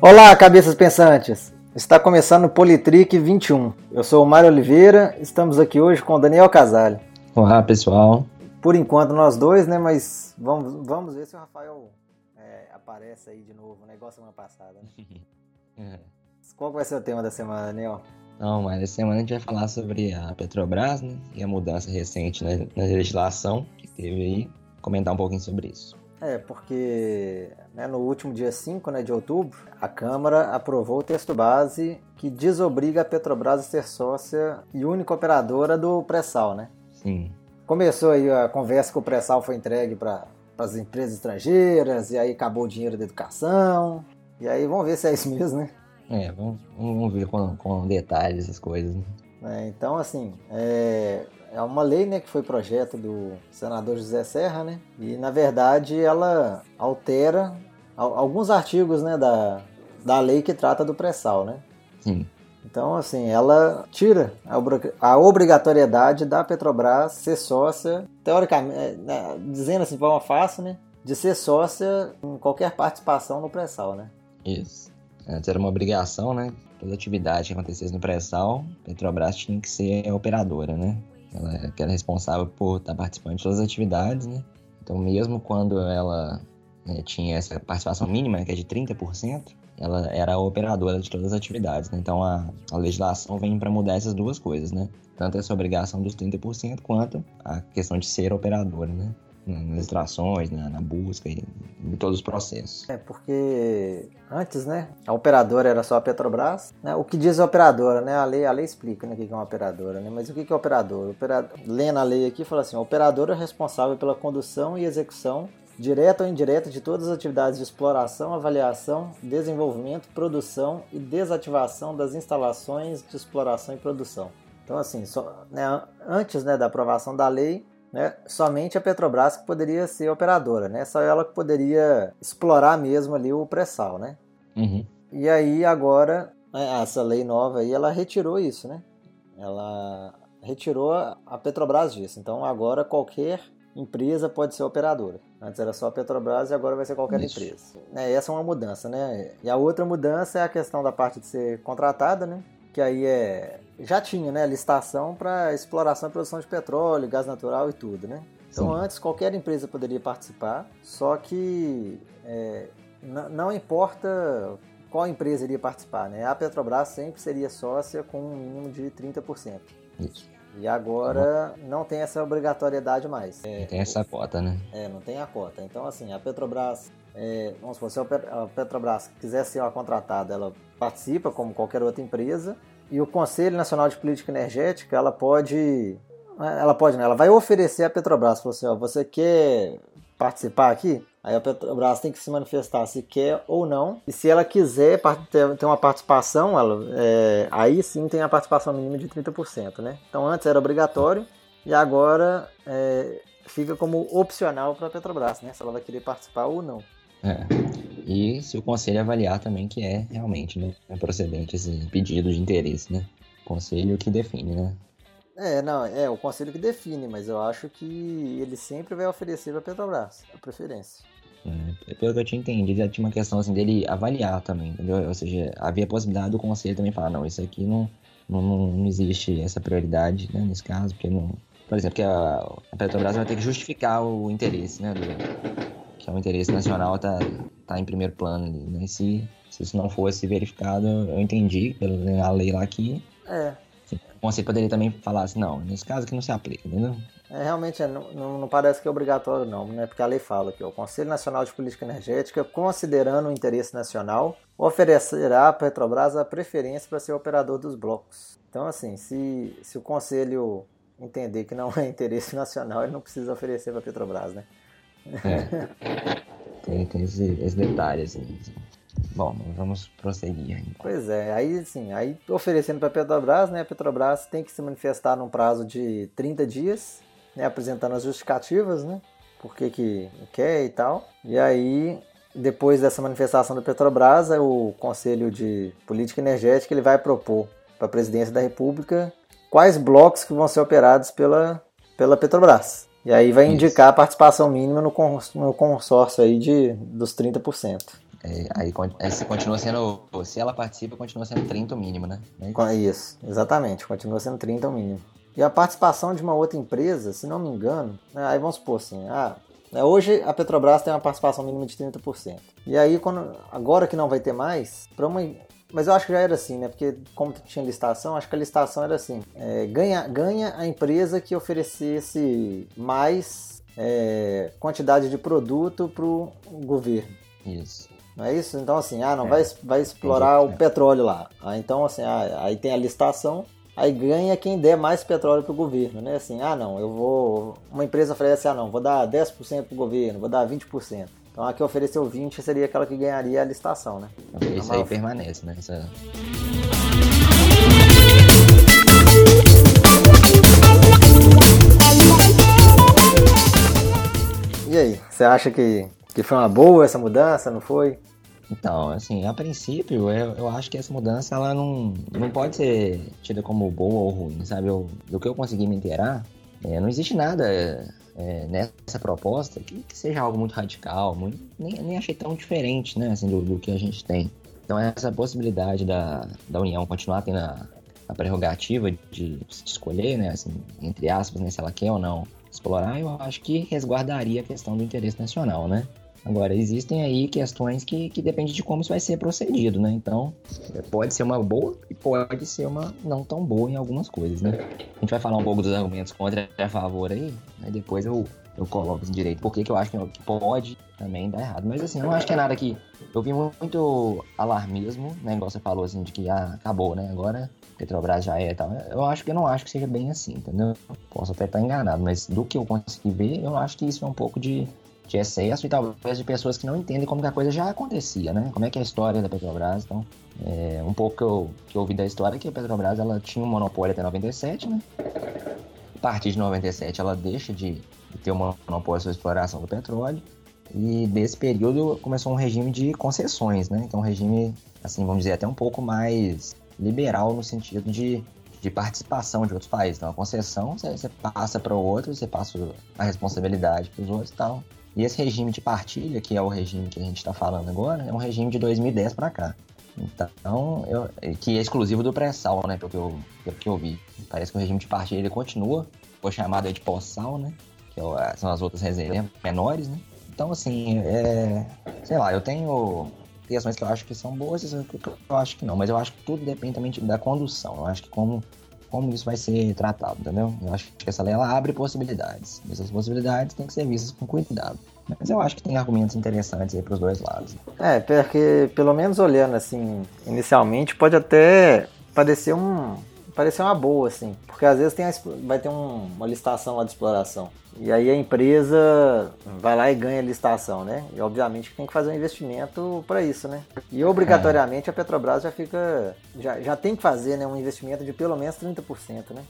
Olá, cabeças pensantes! Está começando o Politrick 21. Eu sou o Mário Oliveira, estamos aqui hoje com o Daniel Casale. Olá, pessoal. Por enquanto nós dois, né? Mas vamos, vamos ver se o Rafael é, aparece aí de novo, né? Igual semana passada. Né? Qual vai ser o tema da semana, Daniel? Não, mas essa semana a gente vai falar sobre a Petrobras, né? E a mudança recente na, na legislação que teve aí. Comentar um pouquinho sobre isso. É, porque né, no último dia 5 né, de outubro, a Câmara aprovou o texto base que desobriga a Petrobras a ser sócia e única operadora do pré-sal, né? Sim. Começou aí a conversa que o pré-sal foi entregue para as empresas estrangeiras, e aí acabou o dinheiro da educação, e aí vamos ver se é isso mesmo, né? É, vamos, vamos ver com, com detalhes essas coisas. Né? É, então, assim, é, é uma lei né, que foi projeto do senador José Serra, né? E na verdade ela altera alguns artigos né, da, da lei que trata do pré-sal, né? Sim. Então, assim, ela tira a obrigatoriedade da Petrobras ser sócia, teoricamente, é, né, dizendo assim de forma fácil, né? De ser sócia em qualquer participação no pré-sal, né? Isso. Antes era uma obrigação, né? Toda atividade que acontecesse no pré-sal, Petrobras tinha que ser operadora, né? Ela que era responsável por estar participando de todas as atividades, né? Então, mesmo quando ela né, tinha essa participação mínima, que é de 30%, ela era a operadora de todas as atividades, né? Então, a, a legislação vem para mudar essas duas coisas, né? Tanto essa obrigação dos 30%, quanto a questão de ser operadora, né? Nas extrações, na, na busca e em todos os processos. É, porque antes, né, a operadora era só a Petrobras, né, o que diz a operadora, né, a lei, a lei explica, né, o que é uma operadora, né, mas o que é operador? operador? Lendo a lei aqui, fala assim, a operadora é responsável pela condução e execução direta ou indireta de todas as atividades de exploração, avaliação, desenvolvimento, produção e desativação das instalações de exploração e produção. Então, assim, só, né, antes né, da aprovação da lei, né, somente a Petrobras que poderia ser operadora, né? Só ela que poderia explorar mesmo ali o pré-sal, né? Uhum. E aí agora né, essa lei nova aí ela retirou isso, né? Ela retirou a Petrobras disso. Então agora qualquer empresa pode ser operadora. Antes era só a Petrobras e agora vai ser qualquer isso. empresa. É, essa é uma mudança, né? E a outra mudança é a questão da parte de ser contratada, né? Que aí é já tinha né, licitação para exploração e produção de petróleo, gás natural e tudo, né? Então Sim. antes qualquer empresa poderia participar, só que é, não importa qual empresa iria participar, né? A Petrobras sempre seria sócia com um mínimo de 30%. Isso. E agora uhum. não tem essa obrigatoriedade mais. É, tem essa cota, né? É, não tem a cota. Então, assim, a Petrobras, é, vamos supor, se a Petrobras quiser ser uma contratada, ela participa como qualquer outra empresa, e o Conselho Nacional de Política Energética, ela pode, ela pode, né? Ela vai oferecer à Petrobras, falou assim, ó, você quer participar aqui? Aí a Petrobras tem que se manifestar se quer ou não. E se ela quiser ter uma participação, ela, é, aí sim tem a participação mínima de 30%, né? Então antes era obrigatório e agora é, fica como opcional para a Petrobras, né? Se ela vai querer participar ou não. É. E se o conselho avaliar também que é realmente né, é procedente esse pedido de interesse, né? O conselho que define, né? É, não, é o conselho que define, mas eu acho que ele sempre vai oferecer para Petrobras a preferência. É, pelo que eu tinha entendido, já tinha uma questão assim dele avaliar também, entendeu? Ou seja, havia possibilidade do conselho também falar, não, isso aqui não, não, não existe essa prioridade, né, nesse caso, porque não. Por exemplo, que a, a Petrobras vai ter que justificar o interesse, né? Do, que é o interesse nacional tá, tá em primeiro plano ali, né? Se, se isso não fosse verificado, eu entendi pela lei lá que é. o conselho poderia também falar assim, não, nesse caso aqui não se aplica, entendeu? É, realmente é, não, não, parece que é obrigatório não, né? Porque a lei fala que o Conselho Nacional de Política Energética, considerando o interesse nacional, oferecerá à Petrobras a preferência para ser operador dos blocos. Então, assim, se, se o Conselho entender que não é interesse nacional, ele não precisa oferecer para a Petrobras, né? É. Tem, tem esse, esse detalhe, assim. Bom, vamos prosseguir. Pois é, aí sim, aí oferecendo para a Petrobras, né? A Petrobras tem que se manifestar num prazo de 30 dias, né? Apresentando as justificativas, né? Por que, que quer e tal. E aí, depois dessa manifestação da Petrobras, o Conselho de Política Energética ele vai propor para a Presidência da República quais blocos que vão ser operados pela, pela Petrobras. E aí vai indicar Isso. a participação mínima no consórcio aí de, dos 30%. É, aí, aí se continua sendo. Se ela participa, continua sendo 30 o mínimo, né? É isso, exatamente. Continua sendo 30 o mínimo. E a participação de uma outra empresa, se não me engano, né, aí vamos supor assim, ah, né, hoje a Petrobras tem uma participação mínima de 30%. E aí, quando, agora que não vai ter mais, para uma. Mas eu acho que já era assim, né? Porque como tinha listação, acho que a listação era assim: é, ganha, ganha a empresa que oferecesse mais é, quantidade de produto para o governo. Isso. Não é isso? Então, assim, ah, não é. vai, vai explorar o petróleo lá. Ah, então, assim, ah, aí tem a listação, aí ganha quem der mais petróleo para o governo, né? Assim, ah, não, eu vou. Uma empresa oferece, ah, não, vou dar 10% para o governo, vou dar 20%. Então, a que ofereceu 20 seria aquela que ganharia a listação, né? Isso aí permanece, né? Essa... E aí, você acha que, que foi uma boa essa mudança, não foi? Então, assim, a princípio, eu, eu acho que essa mudança, ela não, não pode ser tida como boa ou ruim, sabe? Eu, do que eu consegui me inteirar, é, não existe nada é, nessa proposta que, que, seja algo muito radical, muito, nem, nem achei tão diferente, né, assim, do, do, que a gente tem. Então, essa possibilidade da, da União continuar tendo a, a prerrogativa de, de, escolher, né, assim, entre aspas, né, se ela quer ou não explorar, eu acho que resguardaria a questão do interesse nacional, né? Agora, existem aí questões que, que dependem de como isso vai ser procedido, né? Então, pode ser uma boa e pode ser uma não tão boa em algumas coisas, né? A gente vai falar um pouco dos argumentos contra e a favor aí, né? depois eu, eu coloco direito. Por que, que eu acho que pode também dar errado. Mas assim, eu não acho que é nada que. Eu vi muito alarmismo, né? Igual você falou assim, de que ah, acabou, né? Agora Petrobras já é e tal. Eu acho que eu não acho que seja bem assim, entendeu? Posso até estar enganado, mas do que eu consegui ver, eu acho que isso é um pouco de de excesso e talvez de pessoas que não entendem como que a coisa já acontecia, né? Como é que é a história da Petrobras. Então, é, um pouco que eu, que eu ouvi da história é que a Petrobras ela tinha um monopólio até 97, né? A partir de 97 ela deixa de, de ter um monopólio sobre exploração do petróleo. E desse período começou um regime de concessões, né? Então, um regime, assim, vamos dizer, até um pouco mais liberal no sentido de, de participação de outros países. Então, a concessão, você, você passa para o outro, você passa a responsabilidade para os outros e tal. E esse regime de partilha, que é o regime que a gente está falando agora, é um regime de 2010 para cá. Então, eu, que é exclusivo do pré-sal, né? Pelo que, eu, pelo que eu vi. Parece que o regime de partilha ele continua, foi chamado de pós-sal, né? Que é são as outras reservas menores, né? Então, assim, é, sei lá, eu tenho questões que eu acho que são boas e que eu acho que não, mas eu acho que tudo depende também da condução. Eu acho que como como isso vai ser tratado, entendeu? Eu acho que essa lei ela abre possibilidades. E essas possibilidades têm que ser vistas com cuidado. Mas eu acho que tem argumentos interessantes aí para os dois lados. É, porque pelo menos olhando assim, inicialmente pode até parecer um parecer uma boa assim, porque às vezes tem a, vai ter um, uma listação lá de exploração. E aí a empresa vai lá e ganha a licitação, né? E obviamente tem que fazer um investimento para isso, né? E obrigatoriamente a Petrobras já fica. Já, já tem que fazer né, um investimento de pelo menos 30%, né?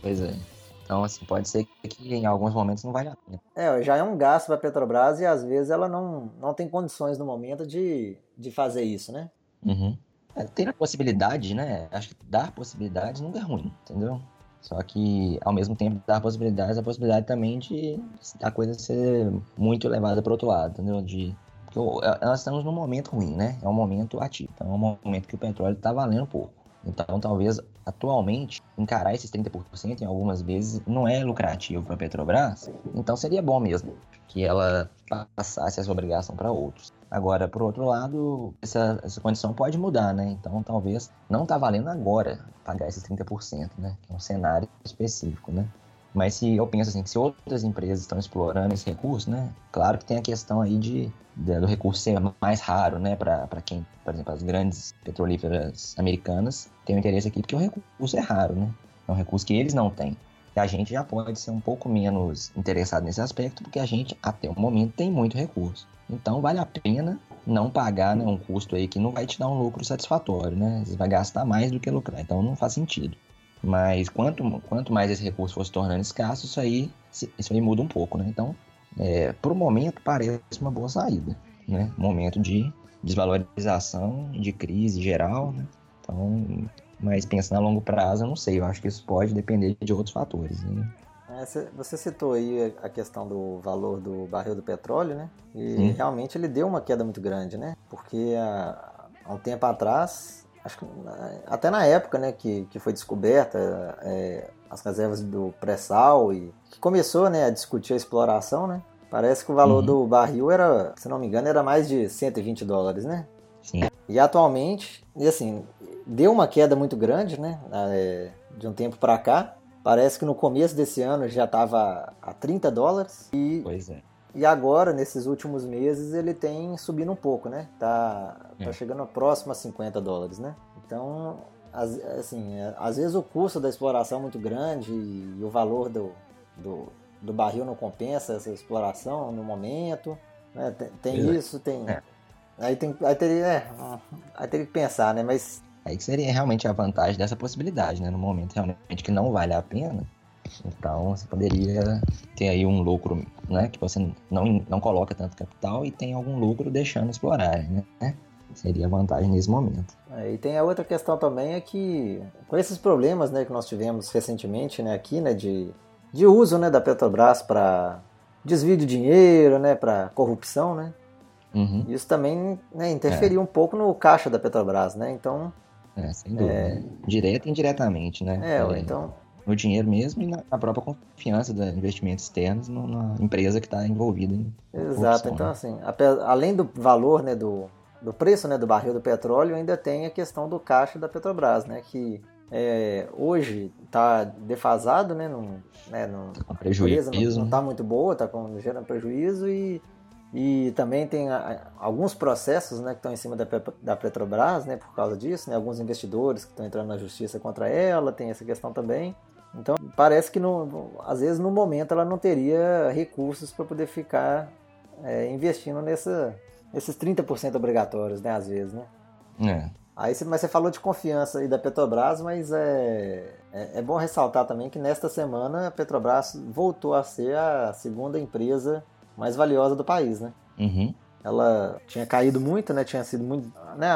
Pois é. Então, assim, pode ser que em alguns momentos não valha a pena. É, já é um gasto para a Petrobras e às vezes ela não, não tem condições no momento de, de fazer isso, né? Uhum. É, ter a possibilidade, né? Acho que dar possibilidades nunca é ruim, entendeu? Só que, ao mesmo tempo, dar possibilidades, a possibilidade também de a coisa ser muito levada para outro lado, entendeu? De, porque nós estamos num momento ruim, né? É um momento ativo. Então, é um momento que o petróleo está valendo pouco. Então, talvez, atualmente, encarar esses 30% em algumas vezes não é lucrativo para a Petrobras. Então, seria bom mesmo que ela passasse essa obrigação para outros. Agora, por outro lado, essa, essa condição pode mudar, né? Então, talvez não está valendo agora pagar esses 30%, né? Que é um cenário específico, né? Mas se eu penso assim, que se outras empresas estão explorando esse recurso, né? Claro que tem a questão aí de, de do recurso ser mais raro, né? Para quem, por exemplo, as grandes petrolíferas americanas têm um interesse aqui porque o recurso é raro, né? É um recurso que eles não têm. A gente já pode ser um pouco menos interessado nesse aspecto, porque a gente, até o momento, tem muito recurso. Então vale a pena não pagar né, um custo aí que não vai te dar um lucro satisfatório, né? Você vai gastar mais do que lucrar, então não faz sentido. Mas quanto, quanto mais esse recurso for se tornando escasso, isso aí, isso aí muda um pouco, né? Então, é, por um momento parece uma boa saída, né? Momento de desvalorização, de crise geral, né? Então, mas pensando a longo prazo, eu não sei, eu acho que isso pode depender de outros fatores, né? É, você citou aí a questão do valor do barril do petróleo, né? E Sim. realmente ele deu uma queda muito grande, né? Porque há, há um tempo atrás, acho que até na época, né, que, que foi descoberta é, as reservas do pré-sal e que começou, né, a discutir a exploração, né? Parece que o valor uhum. do barril era, se não me engano, era mais de 120 dólares, né? E atualmente, e assim, deu uma queda muito grande, né? É, de um tempo para cá. Parece que no começo desse ano já estava a 30 dólares. E, pois é. E agora, nesses últimos meses, ele tem subindo um pouco, né? Tá, tá é. chegando próximo a 50 dólares, né? Então, assim, é, às vezes o custo da exploração é muito grande e o valor do, do, do barril não compensa essa exploração no momento. Né? Tem, tem isso, tem. É. Aí tem. Aí teria, é, aí teria que pensar, né? Mas. Aí que seria realmente a vantagem dessa possibilidade, né? No momento realmente que não vale a pena. Então você poderia ter aí um lucro, né? Que você não, não coloca tanto capital e tem algum lucro deixando explorar, né? Seria a vantagem nesse momento. É, e tem a outra questão também é que com esses problemas, né, que nós tivemos recentemente, né, aqui, né, de, de uso, né, da Petrobras para desvio de dinheiro, né, para corrupção, né? Uhum. Isso também né, interferiu é. um pouco no caixa da Petrobras, né? Então. É, sem dúvida. É... Direta e indiretamente, né? É, é, então. No dinheiro mesmo e na própria confiança dos investimentos externos na empresa que está envolvida em. Exato, então, né? assim, além do valor né, do, do preço né, do barril do petróleo, ainda tem a questão do caixa da Petrobras, né? Que é, hoje está defasado, né? Né num, tá com prejuízo. Não está muito boa, está gerando prejuízo e e também tem alguns processos né, que estão em cima da, da Petrobras né, por causa disso, né, alguns investidores que estão entrando na justiça contra ela, tem essa questão também. Então parece que no, às vezes no momento ela não teria recursos para poder ficar é, investindo nessa, nesses 30% obrigatórios, né, às vezes, né? É. Aí, mas você falou de confiança aí da Petrobras, mas é, é, é bom ressaltar também que nesta semana a Petrobras voltou a ser a segunda empresa mais valiosa do país, né? Uhum. Ela tinha caído muito, né? Tinha sido muito, né?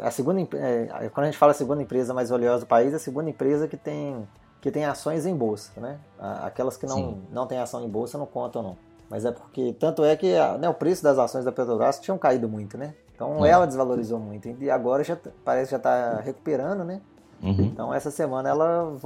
A segunda, é, quando a gente fala a segunda empresa mais valiosa do país, é a segunda empresa que tem que tem ações em bolsa, né? Aquelas que não não têm ação em bolsa não contam não. Mas é porque tanto é que né, o preço das ações da Petrobras tinham caído muito, né? Então é. ela desvalorizou muito e agora já parece que já está recuperando, né? Uhum. Então essa semana ela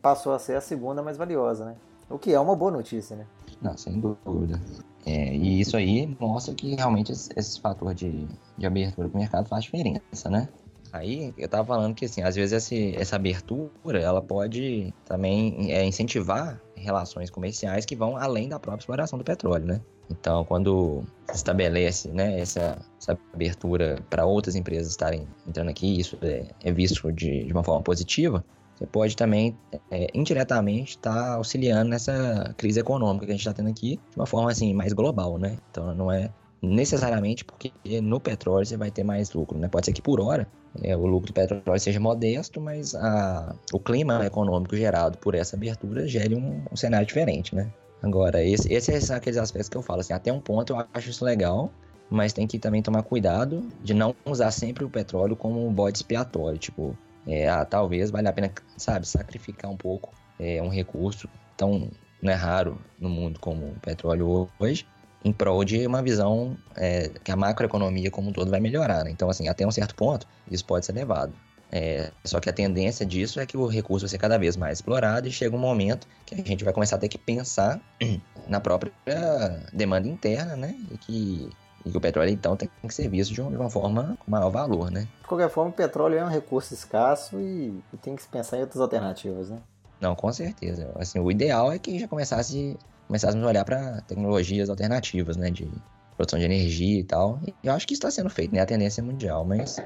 passou a ser a segunda mais valiosa, né? O que é uma boa notícia, né? Não, sem dúvida. É, e isso aí mostra que realmente esse, fator de, de abertura do mercado faz diferença, né? Aí eu tava falando que assim, às vezes esse, essa abertura ela pode também é, incentivar relações comerciais que vão além da própria exploração do petróleo, né? Então, quando se estabelece né, essa, essa abertura para outras empresas estarem entrando aqui, isso é, é visto de, de uma forma positiva, você pode também, é, indiretamente, estar tá auxiliando nessa crise econômica que a gente está tendo aqui de uma forma assim mais global, né? Então não é necessariamente porque no petróleo você vai ter mais lucro, né? Pode ser que por hora é, o lucro do petróleo seja modesto, mas a, o clima econômico gerado por essa abertura gere um, um cenário diferente, né? Agora, esse, esses são aqueles aspectos que eu falo assim, até um ponto eu acho isso legal, mas tem que também tomar cuidado de não usar sempre o petróleo como um bode expiatório, tipo, é, ah, talvez valha a pena, sabe, sacrificar um pouco é, um recurso tão né, raro no mundo como o petróleo hoje, em prol de uma visão é, que a macroeconomia como um todo vai melhorar. Né? Então, assim, até um certo ponto, isso pode ser levado. É, só que a tendência disso é que o recurso vai ser cada vez mais explorado e chega um momento que a gente vai começar a ter que pensar na própria demanda interna, né? E que e que o petróleo, então, tem que ser visto de uma forma com maior valor, né? De qualquer forma, o petróleo é um recurso escasso e, e tem que se pensar em outras alternativas, né? Não, com certeza. Assim, o ideal é que já começasse, começássemos a olhar para tecnologias alternativas, né? De produção de energia e tal. E eu acho que isso está sendo feito, né? A tendência é mundial, mas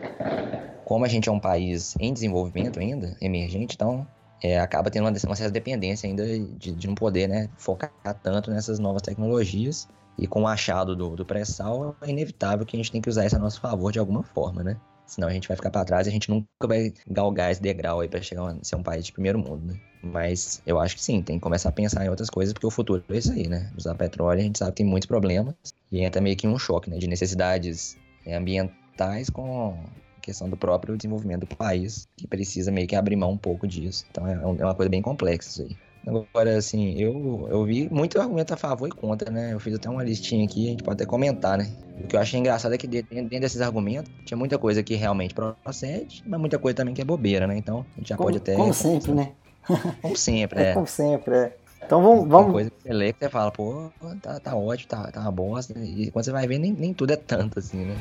como a gente é um país em desenvolvimento ainda, emergente, então é, acaba tendo uma, uma certa dependência ainda de, de não poder né, focar tanto nessas novas tecnologias e com o achado do, do pré-sal, é inevitável que a gente tem que usar isso a nosso favor de alguma forma, né? Senão a gente vai ficar para trás e a gente nunca vai galgar esse degrau aí para chegar a ser um país de primeiro mundo, né? Mas eu acho que sim, tem que começar a pensar em outras coisas, porque o futuro é isso aí, né? Usar petróleo, a gente sabe que tem muitos problemas e entra meio que um choque, né? De necessidades é, ambientais com a questão do próprio desenvolvimento do país, que precisa meio que abrir mão um pouco disso. Então é, é uma coisa bem complexa isso aí. Agora, assim, eu, eu vi muito argumento a favor e contra, né? Eu fiz até uma listinha aqui, a gente pode até comentar, né? O que eu achei engraçado é que dentro, desses argumentos tinha muita coisa que realmente procede, mas muita coisa também que é bobeira, né? Então, a gente já como, pode até... Como sempre, né? Como sempre, é. é. Como sempre, é. Então vamos. vamos... Uma coisa que você lê que você fala, pô, tá, tá ótimo, tá, tá uma bosta. E quando você vai ver, nem, nem tudo é tanto assim, né?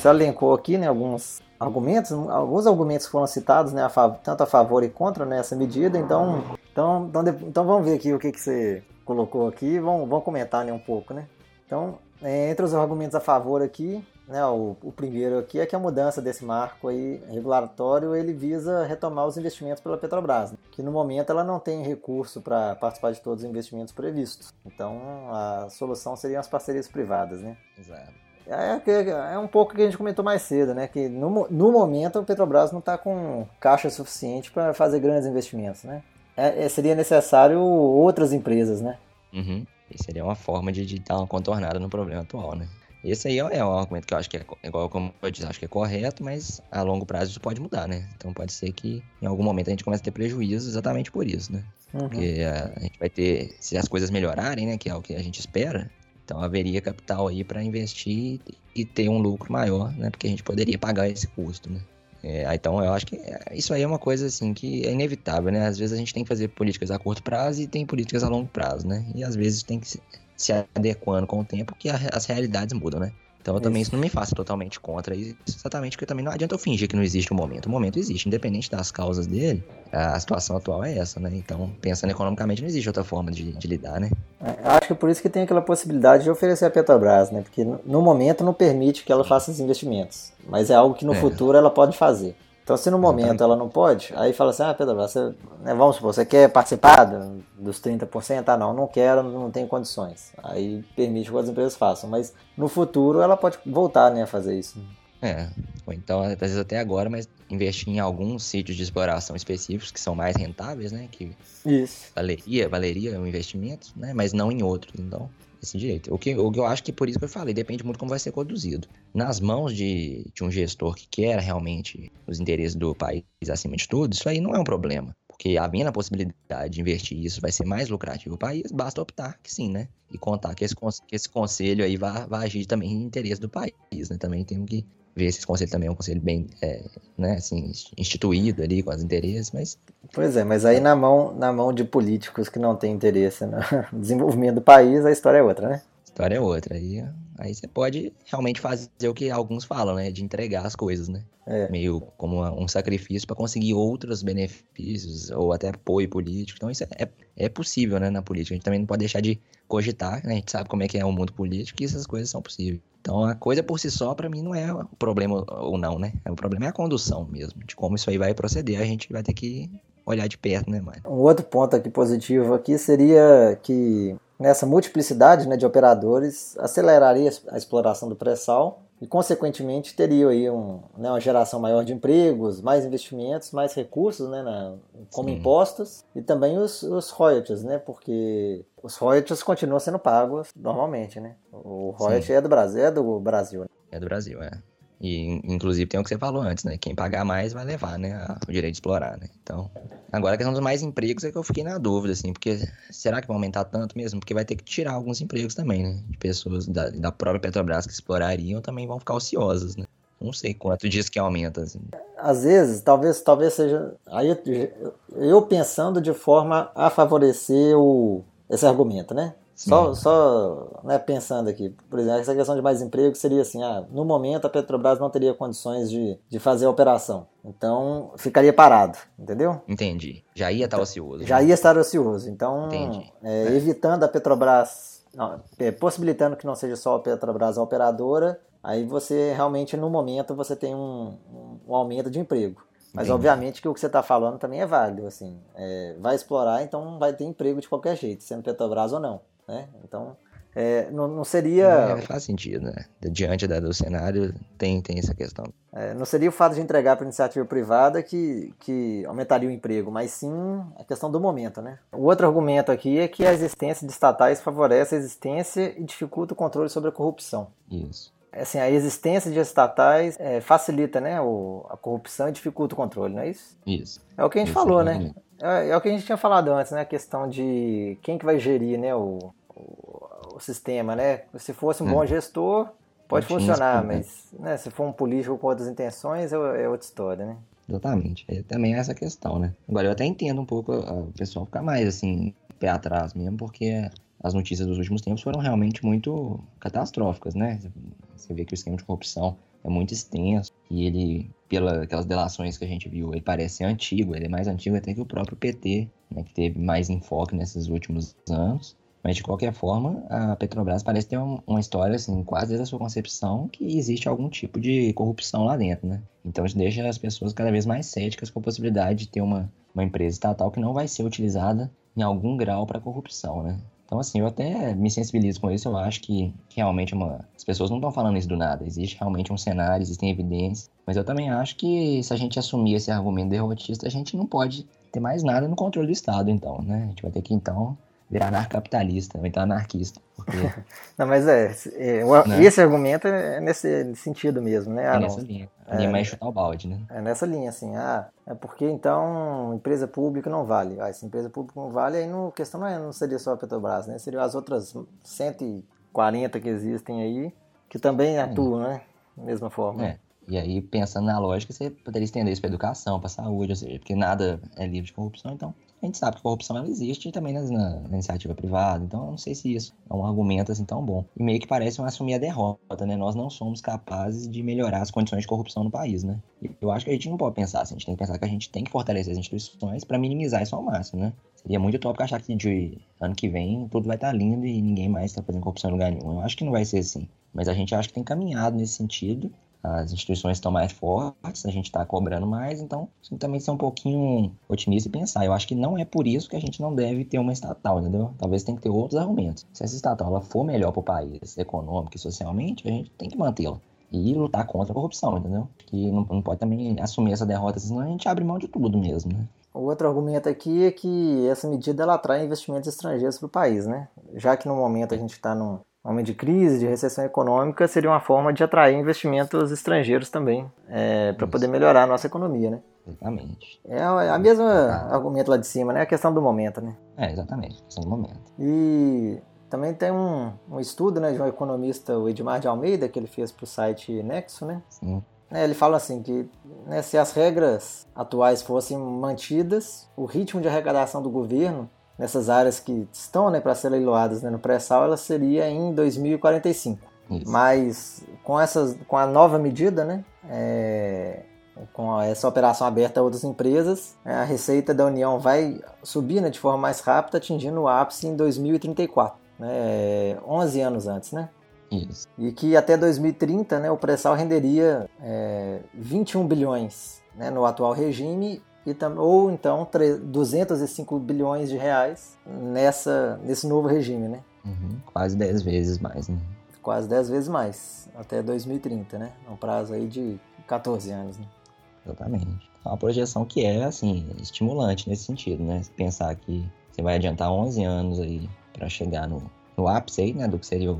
Você elencou aqui, né, alguns argumentos, alguns argumentos foram citados, né, a tanto a favor e contra nessa né, medida. Então, então, então, então, vamos ver aqui o que, que você colocou aqui, vamos, vamos comentar né, um pouco, né? Então, é, entre os argumentos a favor aqui, né, o, o, primeiro aqui é que a mudança desse marco aí regulatório ele visa retomar os investimentos pela Petrobras, né, que no momento ela não tem recurso para participar de todos os investimentos previstos. Então a solução seriam as parcerias privadas, né? Exato. É, é, é um pouco que a gente comentou mais cedo, né? Que no, no momento a Petrobras não está com caixa suficiente para fazer grandes investimentos, né? É, é, seria necessário outras empresas, né? Uhum. E seria uma forma de, de dar uma contornada no problema atual, né? Esse aí é um argumento que eu acho que é igual como eu disse, acho que é correto, mas a longo prazo isso pode mudar, né? Então pode ser que em algum momento a gente comece a ter prejuízo exatamente por isso, né? Uhum. Porque a, a, gente vai ter, se as coisas melhorarem, né, que é o que a gente espera, então haveria capital aí para investir e ter um lucro maior, né? Porque a gente poderia pagar esse custo, né? É, então eu acho que é, isso aí é uma coisa assim que é inevitável, né? Às vezes a gente tem que fazer políticas a curto prazo e tem políticas a longo prazo, né? E às vezes tem que se adequando com o tempo que as realidades mudam, né? Então eu também isso não me faço totalmente contra isso, exatamente porque também não adianta eu fingir que não existe o um momento. O momento existe, independente das causas dele, a situação atual é essa, né? Então, pensando economicamente, não existe outra forma de, de lidar, né? É, acho que por isso que tem aquela possibilidade de oferecer a Petrobras, né? Porque no momento não permite que ela faça os investimentos, mas é algo que no é. futuro ela pode fazer. Então, se no momento ela não pode, aí fala assim: ah, Pedro, você, né, vamos supor, você quer participar dos 30%? Ah, não, não quero, não tenho condições. Aí permite que as empresas façam, mas no futuro ela pode voltar né, a fazer isso. É, ou então, às vezes até agora, mas investir em alguns sítios de exploração específicos que são mais rentáveis, né? Que Isso. Valeria, valeria o investimento, né? Mas não em outros. Então, desse direito. O que, o que eu acho que por isso que eu falei, depende muito como vai ser conduzido. Nas mãos de, de um gestor que quer realmente os interesses do país acima de tudo, isso aí não é um problema. Porque havendo a possibilidade de investir isso vai ser mais lucrativo o país, basta optar que sim, né? E contar que esse, que esse conselho aí vai, vai agir também em interesse do país, né? Também temos que ver se esse conselho também é um conselho bem, é, né, assim, instituído ali com os interesses, mas... Pois é, mas aí na mão, na mão de políticos que não têm interesse no desenvolvimento do país, a história é outra, né? História é outra, aí, aí você pode realmente fazer o que alguns falam, né, de entregar as coisas, né? É. Meio como um sacrifício para conseguir outros benefícios, ou até apoio político, então isso é, é possível, né, na política, a gente também não pode deixar de cogitar, né? a gente sabe como é que é o mundo político e essas coisas são possíveis. Então a coisa por si só, para mim, não é o problema ou não, né? O problema é a condução mesmo, de como isso aí vai proceder. A gente vai ter que olhar de perto, né, mano? Um outro ponto aqui positivo aqui seria que nessa multiplicidade né, de operadores aceleraria a exploração do pré-sal e, consequentemente, teria aí um, né, uma geração maior de empregos, mais investimentos, mais recursos, né, na, como Sim. impostos e também os, os royalties, né, porque os royalties continuam sendo pagos normalmente, né. O royalty é do Brasil, é do Brasil. Né? É do Brasil, é. E, inclusive, tem o que você falou antes, né? Quem pagar mais vai levar, né? O direito de explorar, né? Então, agora a questão dos mais empregos é que eu fiquei na dúvida, assim, porque será que vai aumentar tanto mesmo? Porque vai ter que tirar alguns empregos também, né? De pessoas da, da própria Petrobras que explorariam também vão ficar ociosas, né? Não sei quanto diz que aumenta, assim. Às vezes, talvez, talvez seja. Aí eu, pensando de forma a favorecer o, esse argumento, né? Só, só né, pensando aqui, por exemplo, essa questão de mais emprego seria assim: ah, no momento a Petrobras não teria condições de, de fazer a operação. Então ficaria parado, entendeu? Entendi. Já ia estar então, ocioso. Já né? ia estar ocioso. Então, é, é. evitando a Petrobras, não, é, possibilitando que não seja só a Petrobras a operadora, aí você realmente no momento você tem um, um aumento de emprego. Mas Entendi. obviamente que o que você está falando também é válido, assim, é, vai explorar, então vai ter emprego de qualquer jeito, sendo Petrobras ou não né? Então, é, não, não, seria. É, faz sentido, né? Diante da, do cenário, tem, tem essa questão. É, não seria o fato de entregar para iniciativa privada que, que aumentaria o emprego, mas sim a questão do momento, né? O outro argumento aqui é que a existência de estatais favorece a existência e dificulta o controle sobre a corrupção. Isso. assim, a existência de estatais é, facilita né, o, a corrupção e dificulta o controle, não é isso? Isso. É o que a gente Isso, falou, né? É, é o que a gente tinha falado antes, né? A questão de quem que vai gerir né, o, o, o sistema, né? Se fosse um É. bom gestor, pode Não funcionar, mas né, se for um político com outras intenções, é, é outra história, né? Exatamente. É, também é essa questão, né? Agora, eu até entendo um pouco ah, o pessoal ficar mais, assim, pé atrás mesmo, porque as notícias dos últimos tempos foram realmente muito catastróficas, né? Você vê que o esquema de corrupção é muito extenso e ele, pelas aquelas delações que a gente viu, ele parece antigo, ele é mais antigo até que o próprio PT, né, que teve mais enfoque nesses últimos anos. Mas, de qualquer forma, a Petrobras parece ter um- uma história, assim, quase desde a sua concepção, que existe algum tipo de corrupção lá dentro, né? Então, isso deixa as pessoas cada vez mais céticas com a possibilidade de ter uma, uma empresa estatal que não vai ser utilizada em algum grau para corrupção, né? Então, assim, eu até me sensibilizo com isso. Eu acho que, que realmente é uma... as pessoas não estão falando isso do nada. Existe realmente um cenário, existem evidências. Mas eu também acho que se a gente assumir esse argumento derrotista, a gente não pode ter mais nada no controle do Estado, então, né? A gente vai ter que, então, virar anarcapitalista, ou então anarquista. Porque Não, mas é, é, o- Né? esse argumento é nesse sentido mesmo, né? é Ah, não, nessa linha. A linha mais chutar o balde, né? É nessa linha, assim, ah, é porque então empresa pública não vale. Ah, se empresa pública não vale, aí não, a questão não, é, não seria só a Petrobras, né? Seriam as outras 140 que existem aí, que também atuam, né? Da mesma forma. É. E aí, pensando na lógica, você poderia estender isso para educação, para saúde, ou seja, porque nada é livre de corrupção, então a gente sabe que corrupção ela existe também nas- na, na iniciativa privada, então eu não sei se isso é um argumento assim tão bom. E meio que parece um assumir a derrota, né? Nós não somos capazes de melhorar as condições de corrupção no país, né? E eu acho que a gente não pode pensar assim, a gente tem que pensar que a gente tem que fortalecer as instituições para minimizar isso ao máximo, né? Seria muito utópico achar que de ano que vem tudo vai estar lindo e ninguém mais está fazendo corrupção em lugar nenhum. Eu acho que não vai ser assim. Mas a gente acha que tem caminhado nesse sentido as instituições estão mais fortes, a gente está cobrando mais, então tem que também ser um pouquinho otimista e pensar. Eu acho que não é por isso que a gente não deve ter uma estatal, entendeu? Talvez tenha que ter outros argumentos. Se essa estatal ela for melhor para o país, econômico e socialmente, a gente tem que mantê-la. E lutar contra a corrupção, entendeu? Que não, não pode também assumir essa derrota, senão a gente abre mão de tudo mesmo, né? O outro argumento aqui é que essa medida ela atrai investimentos estrangeiros para o país, né? Já que no momento a gente está num momento de crise, de recessão econômica, seria uma forma de atrair investimentos estrangeiros também, para Isso. poder melhorar a nossa economia, né? Exatamente. É a a mesma argumento lá de cima, né? A questão do momento, né? É, exatamente. Questão do momento. E também tem um, um estudo né, de um economista, o Edmar de Almeida, que ele fez para o site Nexo, né? Sim. É, ele fala assim que né, se as regras atuais fossem mantidas, o ritmo de arrecadação do governo nessas áreas que estão né, para ser leiloadas né, no pré-sal, ela seria em 2045. Isso. Mas com, essas, com a nova medida, né, é, com essa operação aberta a outras empresas, né, a receita da União vai subir né, de forma mais rápida, atingindo o ápice em 2034, né, 11 anos antes. Né? Isso. E que até 2030 né, o pré-sal renderia é, 21 bilhões né, no atual regime, e tam, ou então tre- 205 bilhões de reais nessa, nesse novo regime, né? Uhum. Quase 10 vezes mais, né? quase 10 vezes mais, até 2030, né? É um prazo aí de 14 anos, né? Exatamente. É uma projeção que é, assim, estimulante nesse sentido, né? Pensar que você vai adiantar 11 anos aí para chegar no, no ápice aí, né? Do que seria a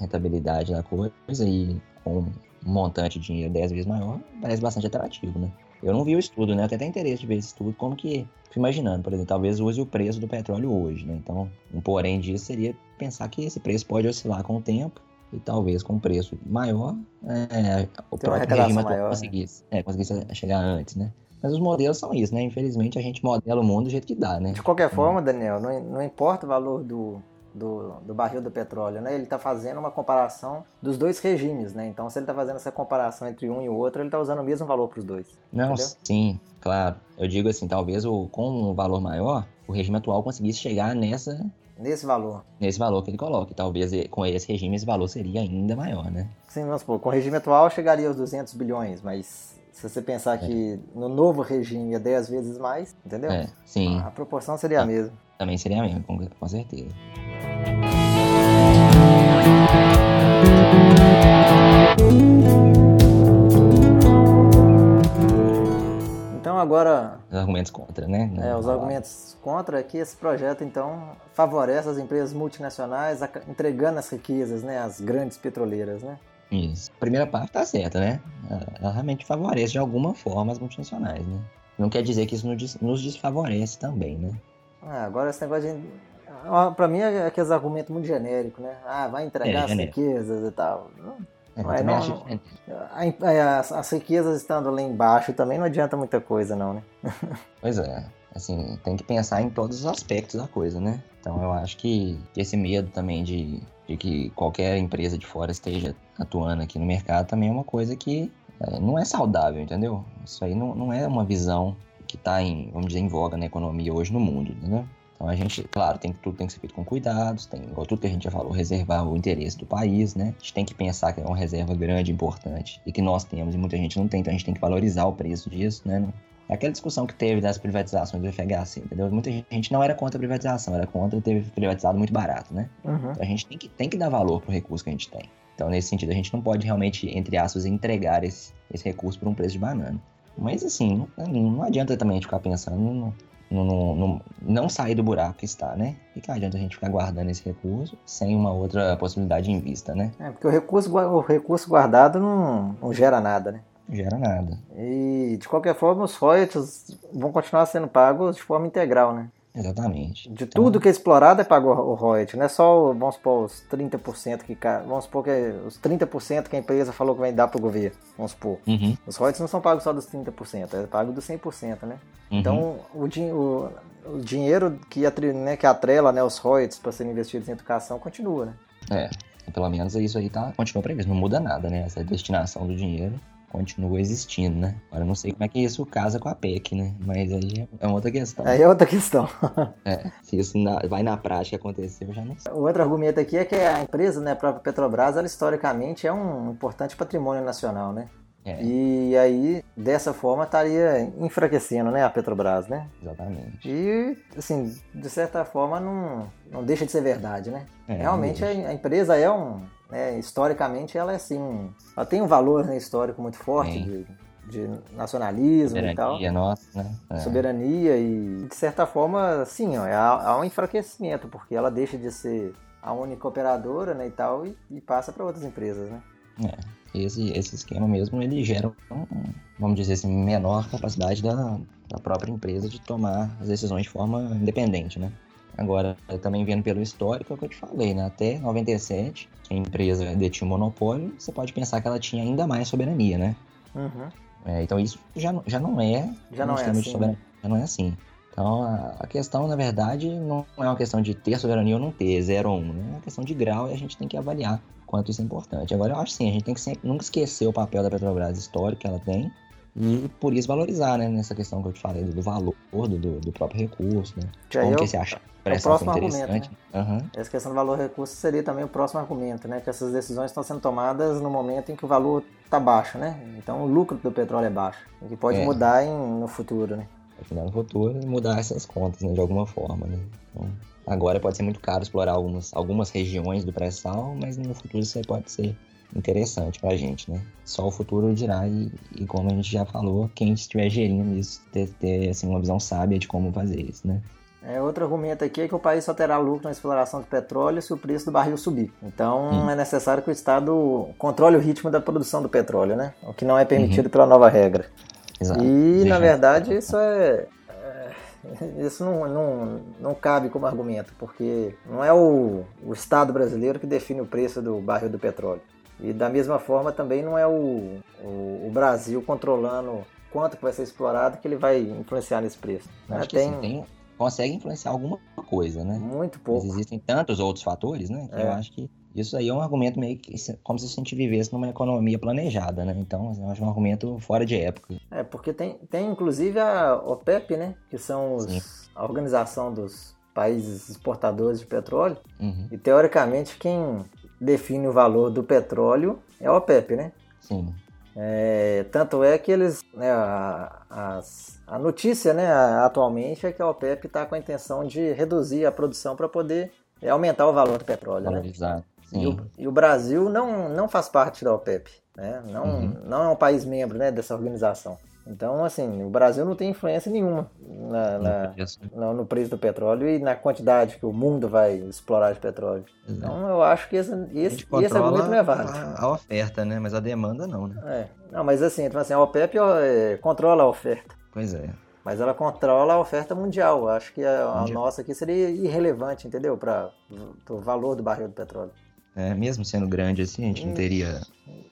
rentabilidade da coisa e com um montante de dinheiro 10 vezes maior, parece bastante atrativo, né? Eu não vi o estudo, né? Eu até tenho interesse de ver esse estudo, como que... Fico imaginando, por exemplo, talvez use o preço do petróleo hoje, né? Então, um porém disso seria pensar que esse preço pode oscilar com o tempo e talvez com um preço maior, é, o Tem próprio regime maior, né? conseguisse, é, conseguisse chegar antes, né? Mas os modelos são isso, né? Infelizmente a gente modela o mundo do jeito que dá, né? De qualquer forma, Daniel, não, não importa o valor do, do, do barril do petróleo, né? Ele está fazendo uma comparação dos dois regimes, né? Então, se ele está fazendo essa comparação entre um e o outro, ele está usando o mesmo valor para os dois. Não, entendeu? sim, claro. Eu digo assim, talvez o, com um valor maior, o regime atual conseguisse chegar nessa, Nesse valor. nesse valor que ele coloca. Talvez e- com esse regime esse valor seria ainda maior, né? Sim, vamos supor, com o regime atual chegaria aos 200 bilhões, mas se você pensar que no novo regime é 10 vezes mais, entendeu? É, sim, A proporção seria a mesma. também seria mesmo, com, com certeza. Agora, Os argumentos contra, né? é, os argumentos contra é que esse projeto então favorece as empresas multinacionais entregando as riquezas, né, às grandes petroleiras, né? Isso. A primeira parte tá certa, né? Ela realmente favorece de alguma forma as multinacionais, né? Não quer dizer que isso nos desfavorece também, né? Ah, agora esse negócio de. Pra mim é aqueles argumentos muito genéricos, né? Ah, vai entregar é, as riquezas e tal. É, não, não, acho... as, as riquezas estando lá embaixo também não adianta muita coisa, não, né? pois é. Assim, tem que pensar em todos os aspectos da coisa, né? Então eu acho que esse medo também de, de que qualquer empresa de fora esteja atuando aqui no mercado também é uma coisa que é, não é saudável, entendeu? Isso aí não, não é uma visão que está em, vamos dizer, em voga na economia hoje no mundo, entendeu? Então a gente, claro, tem, tudo tem que ser feito com cuidados, tem, igual tudo que a gente já falou, reservar o interesse do país, né? A gente tem que pensar que é uma reserva grande, importante, e que nós temos e muita gente não tem, então a gente tem que valorizar o preço disso, né? É aquela discussão que teve das privatizações do FHC, entendeu? Muita gente não era contra a privatização, era contra ter privatizado muito barato, né? Uhum. Então a gente tem que, tem que dar valor pro recurso que a gente tem. Então, nesse sentido, a gente não pode realmente, entre aspas, entregar esse, esse recurso por um preço de banana. Mas, assim, não, não adianta também a gente ficar pensando no, no, não sair do buraco que está, né? E que adianta a gente ficar guardando esse recurso sem uma outra possibilidade em vista, né? É, porque o recurso, o recurso guardado não, não gera nada, né? gera nada. E de qualquer forma, os royalties vão continuar sendo pagos de forma integral, né? Exatamente. De então... tudo que é explorado é pago o royalty, não é só, vamos supor, os 30% que vamos supor que é os 30% que a empresa falou que vai dar para o governo, vamos supor. Uhum. Os royalties não são pagos só dos 30%, é pago dos 100%, né? Uhum. Então, o, o, o, dinheiro que, né, que atrela né, os royalties para serem investidos em educação continua, né? É, pelo menos isso aí tá, continua previsto, não muda nada, né? Essa destinação do dinheiro continua existindo, né? Agora eu não sei como é que isso casa com a PEC, né? Mas aí é outra questão. Aí é outra questão. é, se isso vai na prática acontecer, eu já não sei. O outro argumento aqui é que a empresa, né, a própria Petrobras, ela historicamente é um importante patrimônio nacional, né? É. E aí, dessa forma, estaria enfraquecendo né, a Petrobras, né? Exatamente. E, assim, de certa forma, não, não deixa de ser verdade, né? É, Realmente, a, a empresa é um, né, historicamente ela é assim, ela tem um valor né, histórico muito forte de, de, nacionalismo Soberania e tal. nossa, né? É. Soberania e de certa forma, sim, ó, há, há, um enfraquecimento, porque ela deixa de ser a única operadora né, e tal e, e passa para outras empresas, né? É. Esse, esse esquema mesmo, ele gera, um, vamos dizer assim, menor capacidade da, da própria empresa de tomar as decisões de forma independente, né? Agora, também vendo pelo histórico, é o que eu te falei, né? Até 97, a empresa detinha o monopólio, você pode pensar que ela tinha ainda mais soberania, né? Uhum. É, então isso já, já não é já não é assim, né? já não é assim. Então a, a, questão, na verdade, não é uma questão de ter soberania ou não ter, zero ou um, né? É uma questão de grau e a gente tem que avaliar quanto isso é importante. Agora eu acho sim, a gente tem que sempre, nunca esquecer o papel da Petrobras histórico que ela tem e por isso valorizar, né, nessa questão que eu te falei do valor do, do próprio recurso, né? Já Como eu, que você acha? É o próximo argumento. Né? Uhum. Essa questão do valor recurso seria também o próximo argumento, né? Que essas decisões estão sendo tomadas no momento em que o valor está baixo, né? Então o lucro do petróleo é baixo, o que pode é. mudar em, no futuro, né? Pode mudar no futuro e mudar essas contas, né, de alguma forma, né? Então, agora pode ser muito caro explorar algumas, algumas regiões do pré-sal, mas no futuro isso aí pode ser interessante pra gente, né? Só o futuro dirá e, e como a gente já falou, quem estiver gerindo isso ter, ter assim, uma visão sábia de como fazer isso, né? É, outro argumento aqui é que o país só terá lucro na exploração de petróleo se o preço do barril subir. Então é necessário que o Estado controle o ritmo da produção do petróleo, né? O que não é permitido uhum. pela nova regra. Exato. E Deixa na verdade isso é, é, isso não, não, não cabe como argumento, porque não é o, o Estado brasileiro que define o preço do barril do petróleo. E da mesma forma também não é o, o, o Brasil controlando quanto que vai ser explorado que ele vai influenciar nesse preço. Né? tem, assim, tem, consegue influenciar alguma coisa, né? Muito pouco. Mas existem tantos outros fatores, né? Que é. eu acho que isso aí é um argumento meio que como se a gente vivesse numa economia planejada, né? Então, eu acho um argumento fora de época. É, porque tem, tem inclusive a OPEP, né? Que são os, a organização dos países exportadores de petróleo. Uhum. E teoricamente quem define o valor do petróleo é a OPEP, né? Sim. É, tanto é que eles, né, a, as, a notícia né, atualmente é que a OPEP está com a intenção de reduzir a produção para poder é, aumentar o valor do petróleo. Valorizar. Né? E o, e o, Brasil não, não faz parte da OPEP, né? Não, uhum. não é um país membro né, dessa organização. Então, assim, o Brasil não tem influência nenhuma na, na, no, no, preço do petróleo e na quantidade que o mundo vai explorar de petróleo. Exato. Então, eu acho que esse, esse, esse argumento não é válido. A, a, oferta, né? Mas a demanda não, né? É. Não, mas assim, então, assim a OPEP é, controla a oferta. Pois é. Mas ela controla a oferta mundial. Eu acho que a, a nossa aqui seria irrelevante, entendeu? Para o valor do barril do petróleo. É, mesmo sendo grande assim, a gente não teria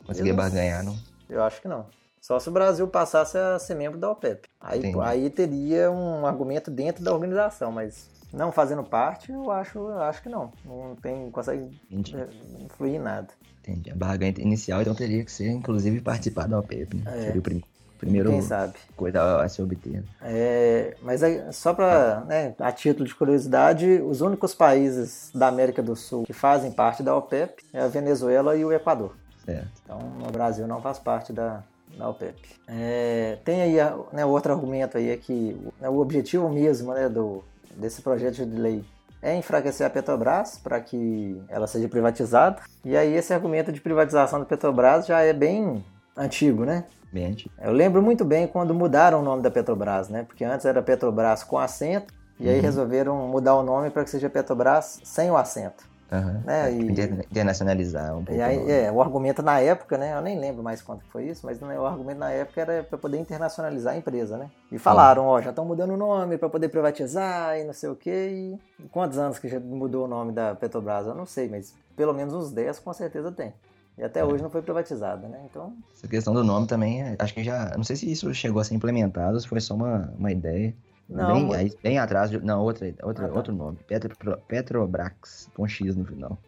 conseguido barganhar, não? Eu acho que não. Só se o Brasil passasse a ser membro da OPEP. Aí, aí teria um argumento dentro da organização, mas não fazendo parte, eu acho, eu acho que não. Não tem, consegue Entendi. É, influir em nada. Entendi. A barganha inicial então teria que ser, inclusive, participar da OPEP. Né? É. Seria o prim primeiro Quem sabe. coisa a se obter. É, mas é, só para, né, a título de curiosidade, os únicos países da América do Sul que fazem parte da OPEP é a Venezuela e o Equador. Certo. Então, o Brasil não faz parte da, da OPEP. É, tem aí né, outro argumento aí é que né, o objetivo mesmo né, do, desse projeto de lei é enfraquecer a Petrobras para que ela seja privatizada. E aí esse argumento de privatização da Petrobras já é bem antigo, né? Bem antigo. Eu lembro muito bem quando mudaram o nome da Petrobras, né? Porque antes era Petrobras com acento e aí uhum. resolveram mudar o nome para que seja Petrobras sem o acento. Uhum. Né? E, internacionalizar um pouco. E aí, é, o argumento na época, né? Eu nem lembro mais quanto foi isso, mas né, o argumento na época era para poder internacionalizar a empresa, né? E falaram, ó, já estão mudando o nome para poder privatizar e não sei o quê. E quantos anos que já mudou o nome da Petrobras? Eu não sei, mas pelo menos uns 10 com certeza tem. E até é. hoje não foi privatizada, né? Então. Essa questão do nome também, acho que já. Não sei se isso chegou a ser implementado, se foi só uma, uma ideia. Não, bem, aí, bem atrás, de, não, outra, outra, ah, tá. outro nome. Petro, Petrobrax, com X no final.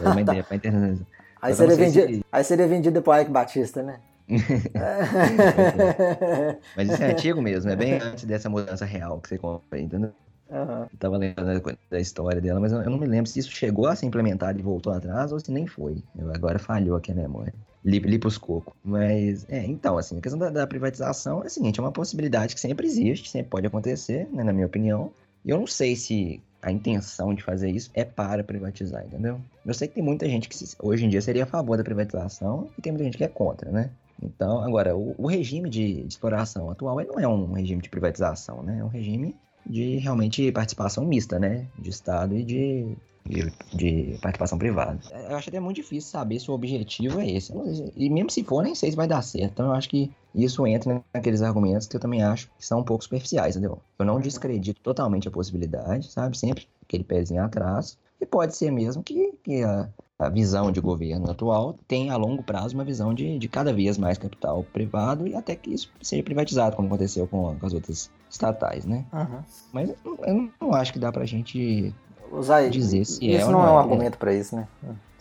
Era uma ideia pra internacionalizar. Aí seria, vendido, se... aí seria vendido pro Ike Batista, né? Mas isso é antigo mesmo, é bem antes dessa mudança real que você compra, entendeu? Uhum. Eu tava lembrando da história dela, mas eu não me lembro se isso chegou a ser implementado e voltou atrás ou se nem foi. Eu, agora falhou aqui a memória. Li, li pros cocos. Mas, é, então, assim, a questão da, da, privatização é a seguinte: é uma possibilidade que sempre existe, sempre pode acontecer, né, na minha opinião. E eu não sei se a intenção de fazer isso é para privatizar, entendeu? Eu sei que tem muita gente que hoje em dia seria a favor da privatização e tem muita gente que é contra, né? Então, agora, o, o regime de, de, exploração atual não é um regime de privatização, né? É um regime de realmente participação mista, né? De Estado e de, de, de, participação privada. Eu acho até muito difícil saber se o objetivo é esse. E mesmo se for, nem sei se vai dar certo. Então eu acho que isso entra naqueles argumentos que eu também acho que são um pouco superficiais, entendeu? Eu não descredito totalmente a possibilidade, sabe? Sempre aquele pezinho atrás. E pode ser mesmo que, que a, a visão de governo atual tem a longo prazo uma visão de, de cada vez mais capital privado e até que isso seja privatizado, como aconteceu com, com as outras estatais, né? Uhum. Mas eu não acho que dá pra gente Usar dizer se isso é Isso não é um é. argumento para isso, né?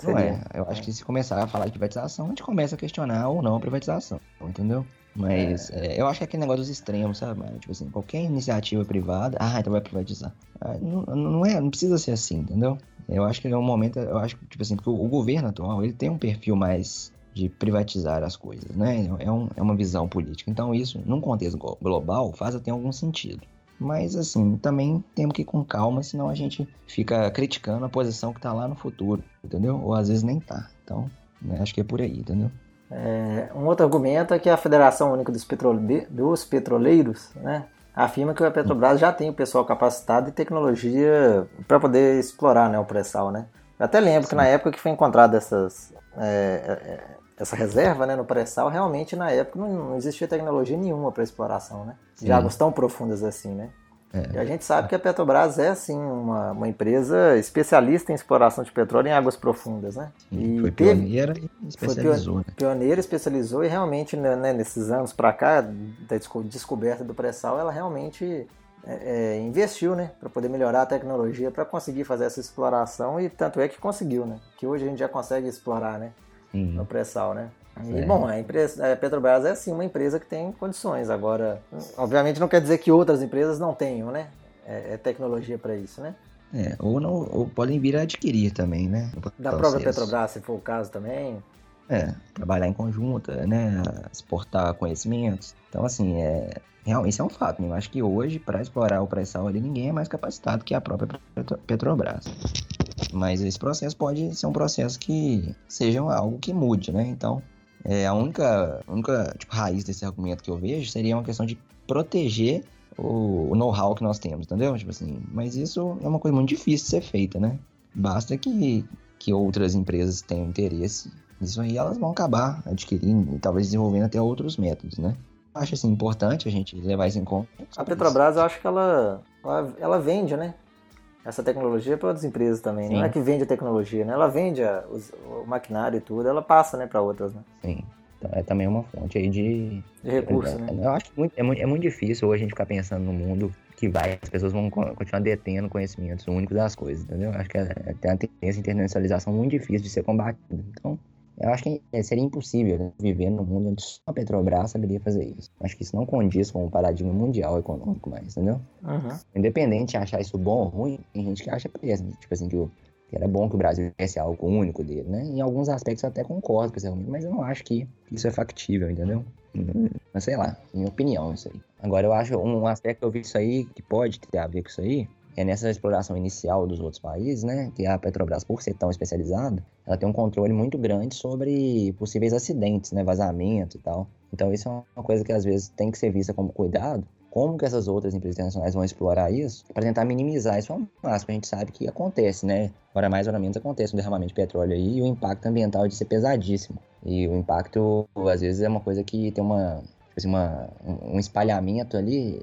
Não é. Eu acho que se começar a falar de privatização, a gente começa a questionar ou não a privatização, entendeu? Mas é. É, eu acho que é aquele negócio dos extremos, sabe? Tipo assim, qualquer iniciativa privada, ah, então vai privatizar. Ah, não, não, é, não precisa ser assim, entendeu? Eu acho que é um momento, eu acho que, tipo assim, porque o, o governo atual, ele tem um perfil mais de privatizar as coisas, né? É, um, é uma visão política. Então isso, num contexto global, faz até algum sentido. Mas assim, também temos que ir com calma, senão a gente fica criticando a posição que está lá no futuro, entendeu? Ou às vezes nem tá. Então, né, acho que é por aí, entendeu? É, um outro argumento é que a Federação Única dos, Petrole... dos Petroleiros né, afirma que a Petrobras já tem o pessoal capacitado e tecnologia para poder explorar né, o pré-sal. Né? Eu até lembro Sim. que na época que foi encontrada essas, é, é, essa reserva né, no pré-sal, realmente na época não, não existia tecnologia nenhuma para exploração né, de águas tão profundas assim. Né? É. E a gente sabe que a Petrobras é, sim, uma, uma empresa especialista em exploração de petróleo em águas profundas, né? E foi pioneira e especializou. Foi né? pioneira, especializou e realmente, né, né nesses anos para cá, da descoberta do pré-sal, ela realmente é, é, investiu, né? Para poder melhorar a tecnologia, para conseguir fazer essa exploração e tanto é que conseguiu, né? Que hoje a gente já consegue explorar, né? No pré-sal, né? E, bom, a, empresa, a Petrobras é sim uma empresa que tem condições. Agora, obviamente não quer dizer que outras empresas não tenham, né? É, é tecnologia para isso, né? É, ou, não, ou podem vir a adquirir também, né? Da própria Petrobras, se for o caso também. É, trabalhar em conjunto, né? Exportar conhecimentos. Então, assim, é, realmente isso é um fato. Né? Eu acho que hoje, para explorar o pré-sal ali, ninguém é mais capacitado que a própria Petrobras. Mas esse processo pode ser um processo que seja algo que mude, né? Então, é, a única, única tipo, raiz desse argumento que eu vejo seria uma questão de proteger o, o know-how que nós temos, entendeu? Tipo assim, mas isso é uma coisa muito difícil de ser feita, né? Basta que, que outras empresas tenham interesse nisso aí, elas vão acabar adquirindo e talvez desenvolvendo até outros métodos, né? Acho assim importante a gente levar isso em conta. A Petrobras, eu acho que ela, ela, ela vende, né? Essa tecnologia para outras empresas também. Sim. Não é que vende a tecnologia, né? Ela vende a, os, o maquinário e tudo, ela passa, né, para outras, né? Sim. Então é também uma fonte aí de, de recurso, né? Eu acho que muito, é, muito, é muito difícil hoje a gente ficar pensando no mundo que vai, as pessoas vão continuar detendo conhecimentos únicos das coisas, entendeu? Acho que é, tem uma tendência de internacionalização muito difícil de ser combatida. Então, eu acho que é, seria impossível né, viver num mundo onde só a Petrobras saberia fazer isso. Acho que isso não condiz com o paradigma mundial econômico mais, entendeu? Uhum. Independente de achar isso bom ou ruim, tem gente que acha péssimo. Tipo assim, que, o, que era bom que o Brasil tivesse algo único dele, né? Em alguns aspectos eu até concordo com isso, mas eu não acho que isso é factível, entendeu? Mas sei lá, minha opinião isso aí. Agora eu acho um aspecto que eu vi isso aí que pode ter a ver com isso aí é nessa exploração inicial dos outros países, né, que a Petrobras, por ser tão especializada, ela tem um controle muito grande sobre possíveis acidentes, né, vazamento e tal. Então isso é uma coisa que às vezes tem que ser vista como cuidado, como que essas outras empresas internacionais vão explorar isso para tentar minimizar isso ao máximo. A gente sabe que acontece, né? Hora mais, hora menos acontece um derramamento de petróleo aí e o impacto ambiental é de ser pesadíssimo. E o impacto, às vezes, é uma coisa que tem uma, assim, uma, um espalhamento ali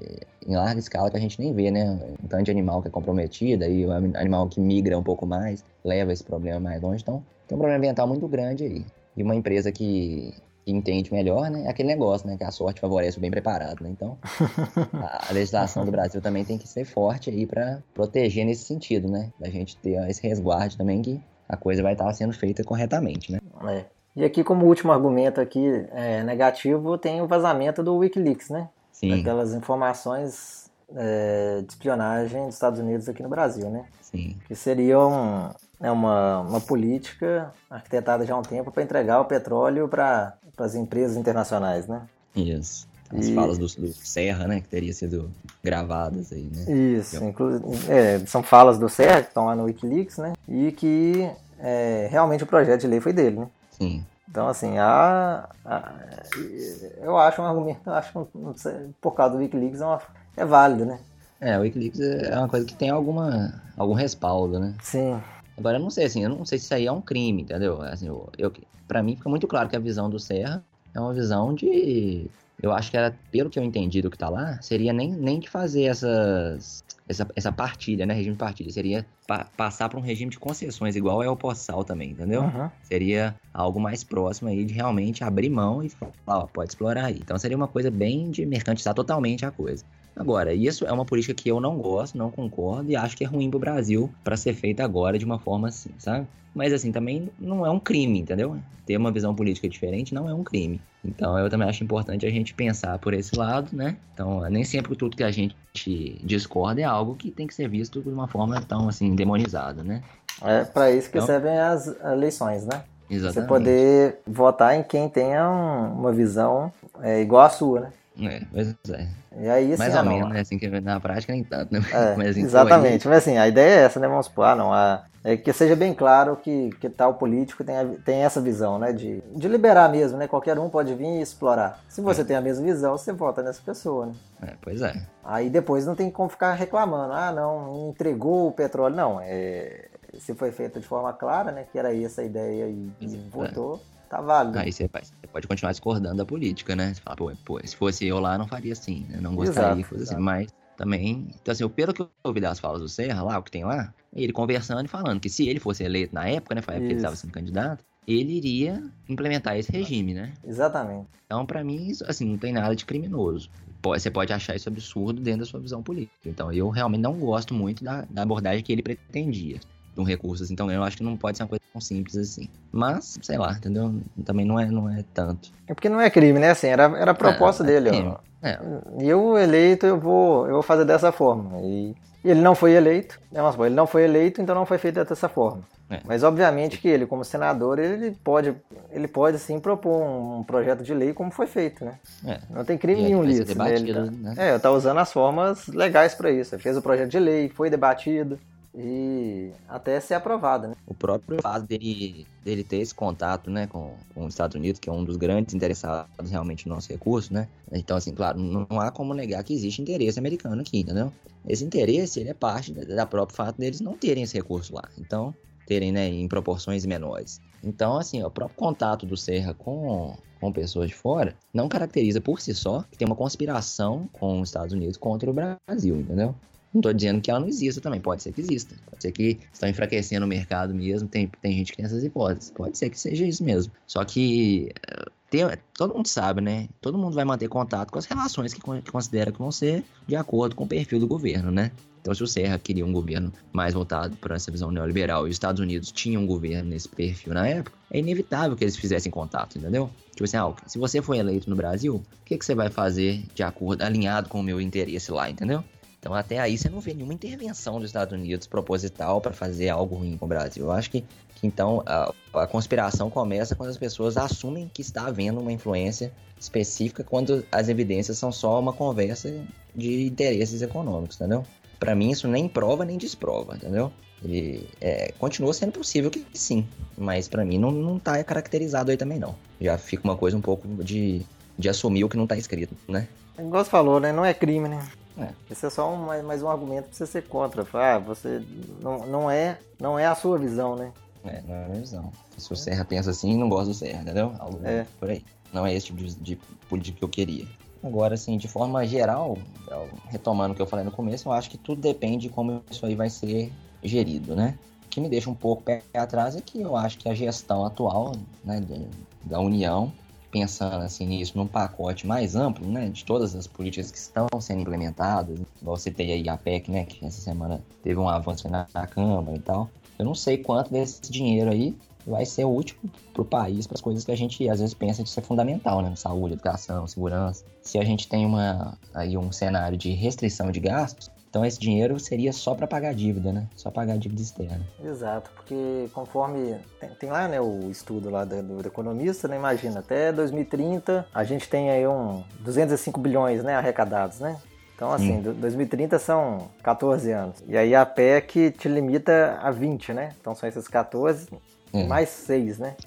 em larga escala que a gente nem vê, né? Um tanto de animal que é comprometido, aí o animal que migra um pouco mais, leva esse problema mais longe. Então, tem um problema ambiental muito grande aí. E uma empresa que, que entende melhor, né? É aquele negócio, né? Que a sorte favorece o bem preparado, né? Então, a, a legislação do Brasil também tem que ser forte aí para proteger nesse sentido, né? Da gente ter esse resguardo também que a coisa vai estar sendo feita corretamente, né? É. E aqui, como último argumento aqui é, negativo, tem o vazamento do Wikileaks, né? Sim. Aquelas informações é, de espionagem dos Estados Unidos aqui no Brasil, né? Sim. Que seria um, é uma, uma política arquitetada já há um tempo para entregar o petróleo para as empresas internacionais, né? Isso. As e... falas do, do, Serra, né? Que teria sido gravadas aí, né? Isso, inclusive, é, são falas do Serra que estão lá no Wikileaks, né? E que é, realmente o projeto de lei foi dele, né? Sim. Então, assim, a, a, eu acho um argumento, acho que sei, por causa do Wikileaks é, uma, é válido, né? É, o Wikileaks é uma coisa que tem alguma, algum respaldo, né? Sim. Agora, eu não sei, assim, eu não sei se isso aí é um crime, entendeu? Assim, eu, eu, pra mim fica muito claro que a visão do Serra é uma visão de... Eu acho que era, pelo que eu entendi do que tá lá, seria nem, nem de fazer essas essa, essa partilha, né? Regime de partilha. Seria pa passar para um regime de concessões, igual é o Poçal também, entendeu? Uhum. Seria algo mais próximo aí de realmente abrir mão e falar, ó, pode explorar aí. Então seria uma coisa bem de mercantilizar totalmente a coisa. Agora, isso é uma política que eu não gosto, não concordo e acho que é ruim pro Brasil para ser feita agora de uma forma assim, sabe? Mas assim, também não é um crime, entendeu? Ter uma visão política diferente não é um crime. Então eu também acho importante a gente pensar por esse lado, né? Então, nem sempre tudo que a gente discorda é algo que tem que ser visto de uma forma tão assim demonizada, né? É para isso que então, servem as eleições, né? Exatamente. Você poder votar em quem tenha um, uma visão é, igual à sua, né? É, pois é. E aí, assim, Mais ou menos, né? Assim, que na prática nem tanto, né? É, Mas, assim, exatamente. Mas assim, a ideia é essa, né? Vamos supor, ah, não, a, é que seja bem claro que, que tal político tem, a, tem essa visão, né? De, de liberar mesmo, né? Qualquer um pode vir e explorar. Se você é. tem a mesma visão, você vota nessa pessoa, né? É, pois é. Aí depois não tem como ficar reclamando, ah, não, entregou o petróleo. Não, é, se foi feito de forma clara, né? Que era essa a ideia e, e votou tá válido. Aí você, pode continuar discordando da política, né? Você fala, pô, pô, se fosse eu lá, não faria assim, né? Não gostaria exato, que fosse assim, mas também. Então, assim, pelo que eu ouvi das falas do Serra, lá, o que tem lá, ele conversando e falando que se ele fosse eleito na época, né? Foi a época que ele estava sendo candidato, ele iria implementar esse regime, né? Exatamente. Então, para mim, isso, assim, não tem nada de criminoso. Você pode achar isso absurdo dentro da sua visão política. Então, eu realmente não gosto muito da, da abordagem que ele pretendia de um recurso. Assim. Então, eu acho que não pode ser uma coisa tão simples assim. Mas, sei lá, entendeu? Também não é, não é tanto. É porque não é crime, né? Assim, era, era a proposta é, é dele. Crime. Ó. É. E eu eleito, eu vou, eu vou fazer dessa forma. E, ele não foi eleito, né, vamos supor, ele não foi eleito, então não foi feito dessa forma. É. Mas obviamente que ele, como senador, ele pode, ele pode sim propor um, projeto de lei como foi feito, né? É. Não tem crime nenhum nisso. Né? Ele tá, né? É, tá usando as formas legais para isso. Ele fez o projeto de lei, foi debatido. E até ser aprovada, né? O próprio fato dele, dele ter esse contato, né, com, com os Estados Unidos, que é um dos grandes interessados realmente no nosso recurso, né? Então, assim, claro, não, há como negar que existe interesse americano aqui, entendeu? Esse interesse, ele é parte da, próprio fato deles não terem esse recurso lá. Então, terem, né, em proporções menores. Então, assim, o próprio contato do Serra com, com pessoas de fora não caracteriza por si só que tem uma conspiração com os Estados Unidos contra o Brasil, entendeu? Não estou dizendo que ela não exista também, pode ser que exista. Pode ser que estão enfraquecendo o mercado mesmo, tem, tem gente que tem essas hipóteses. Pode ser que seja isso mesmo. Só que eh, tem, todo mundo sabe, né? Todo mundo vai manter contato com as relações que, que considera que vão ser de acordo com o perfil do governo, né? Então, se o Serra queria um governo mais voltado para essa visão neoliberal e os Estados Unidos tinham um governo nesse perfil na época, é inevitável que eles fizessem contato, entendeu? Tipo assim, ah, se você foi eleito no Brasil, o que, que você vai fazer de acordo, alinhado com o meu interesse lá, entendeu? Então, até aí você não vê nenhuma intervenção dos Estados Unidos proposital para fazer algo ruim com o Brasil. Eu acho que, que então a, a, conspiração começa quando as pessoas assumem que está havendo uma influência específica quando as evidências são só uma conversa de interesses econômicos, entendeu? Para mim, isso nem prova nem desprova, entendeu? Ele é, continua sendo possível que sim, mas para mim não, não tá caracterizado aí também não. Já fica uma coisa um pouco de, de assumir o que não tá escrito, né? Igual você falou, né? Não é crime, né? É. Esse é só um, mais, mais um argumento pra você ser contra. Ah, você não, não, é, não é a sua visão, né? É, não é a minha visão. Se o Serra pensa assim, não gosta do Serra, entendeu? Algo é. por aí. Não é esse tipo de, de política que eu queria. Agora, assim, de forma geral, retomando o que eu falei no começo, eu acho que tudo depende de como isso aí vai ser gerido, né? O que me deixa um pouco pé atrás é que eu acho que a gestão atual né, da União, pensando assim nisso num pacote mais amplo, né, de todas as políticas que estão sendo implementadas, você tem aí a PEC, né, que essa semana teve um avanço na, na Câmara e tal. Eu não sei quanto desse dinheiro aí vai ser útil para o país, para as coisas que a gente às vezes pensa de ser fundamental, né? Saúde, educação, segurança. Se a gente tem uma, aí um cenário de restrição de gastos, então esse dinheiro seria só para pagar a dívida, né? Só pagar a dívida externa. Exato, porque conforme tem, tem lá, né, o estudo lá do, do, economista, né? Imagina, até 2030 a gente tem aí um 205 bilhões, né, arrecadados, né? Então, assim, Sim. 2030 são 14 anos. E aí a PEC te limita a 20, né? Então são esses 14 é. mais 6, né?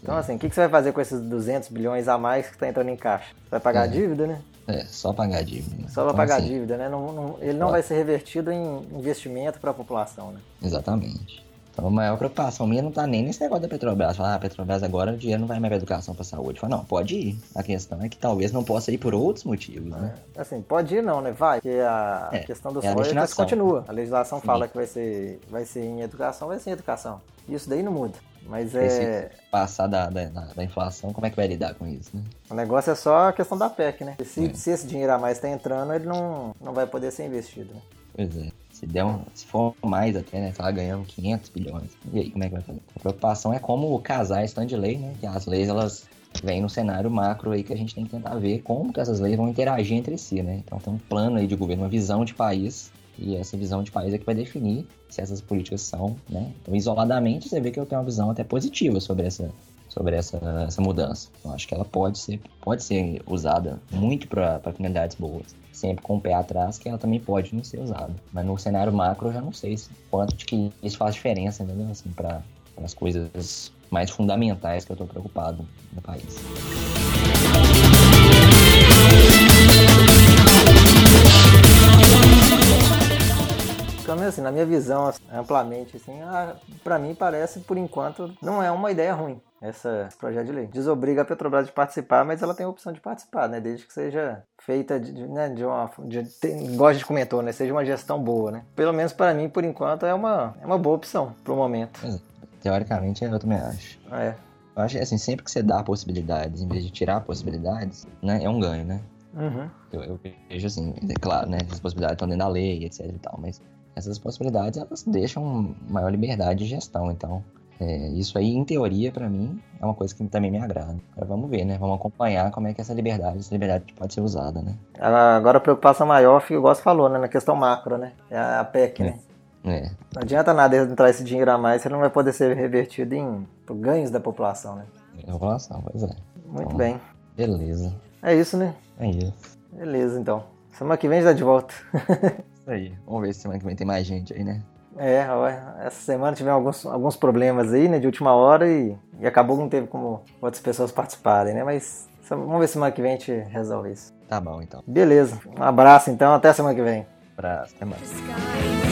Então, assim, o que, que você vai fazer com esses 200 bilhões a mais que está entrando em caixa? Você vai pagar é. a dívida, né? É, só pagar a dívida. Só vai então, pagar assim, a dívida, né? Não, não, ele não vai ser revertido em investimento para a população, né? Exatamente. Então a maior preocupação minha não tá nem nesse negócio da Petrobras. Falar, ah, a Petrobras agora o dinheiro não vai mais para educação, para saúde. Fala, não, pode ir. A questão é que talvez não possa ir por outros motivos, né? É, assim, pode ir não, né? Vai, porque a é, questão dos é royalties continua. A legislação Sim. fala que vai ser, vai ser em educação, vai ser em educação. Isso daí não muda. Mas é. Se passar da, da, da, inflação, como é que vai lidar com isso, né? O negócio é só a questão da PEC, né? Se, é. se esse dinheiro a mais está entrando, ele não, não vai poder ser investido. Né? Pois é. Se, der um, se for mais até, né? Tá ganhando 500 bilhões. E aí, como é que vai fazer? A preocupação é como casar stand de lei, né? Que as leis, elas vêm no cenário macro aí que a gente tem que tentar ver como que essas leis vão interagir entre si, né? Então tem um plano aí de governo, uma visão de país e essa visão de país é que vai definir se essas políticas são, né? Então, isoladamente, você vê que eu tenho uma visão até positiva sobre essa, sobre essa, essa mudança. Eu acho que ela pode ser, pode ser usada muito para finalidades boas. Sempre com o pé atrás, que ela também pode não ser usada. Mas no cenário macro, eu já não sei se, quanto de que isso faz diferença, entendeu? Assim, para as coisas mais fundamentais que eu estou preocupado no país. Pelo menos assim, na minha visão, assim, amplamente, assim, ah, para mim parece, por enquanto, não é uma ideia ruim essa, esse projeto de lei. Desobriga a Petrobras de participar, mas ela tem a opção de participar, né? Desde que seja feita de, né, de uma. De, igual a gente comentou, né? Seja uma gestão boa, né? Pelo menos para mim, por enquanto, é uma, é uma boa opção pro momento. Teoricamente, eu também acho. É. Eu acho assim, sempre que você dá possibilidades, em vez de tirar possibilidades, né? É um ganho, né? Uhum. Eu, eu, vejo assim, é claro, né? As possibilidades estão dentro da lei, etc e tal, mas essas possibilidades elas deixam maior liberdade de gestão. Então, é, isso aí, em teoria, para mim, é uma coisa que também me agrada. Agora vamos ver, né? Vamos acompanhar como é que essa liberdade, essa liberdade pode ser usada, né? Agora a preocupação maior, o gosto falou, né? Na questão macro, né? É a PEC, é. né? É. Não adianta nada entrar esse dinheiro a mais, ele não vai poder ser revertido em ganhos da população, né? Da população, pois é. Muito então, bem. Beleza. É isso, né? É isso. Beleza, então. Semana que vem já de volta. Isso aí. Vamos ver se semana que vem tem mais gente aí, né? É, essa semana tivemos alguns, alguns problemas aí, né, de última hora e, e acabou que não teve como outras pessoas participarem, né? Mas vamos ver semana que vem a gente resolve isso. Tá bom, então. Beleza. Um abraço, então. Até semana que vem. Abraço. Até mais.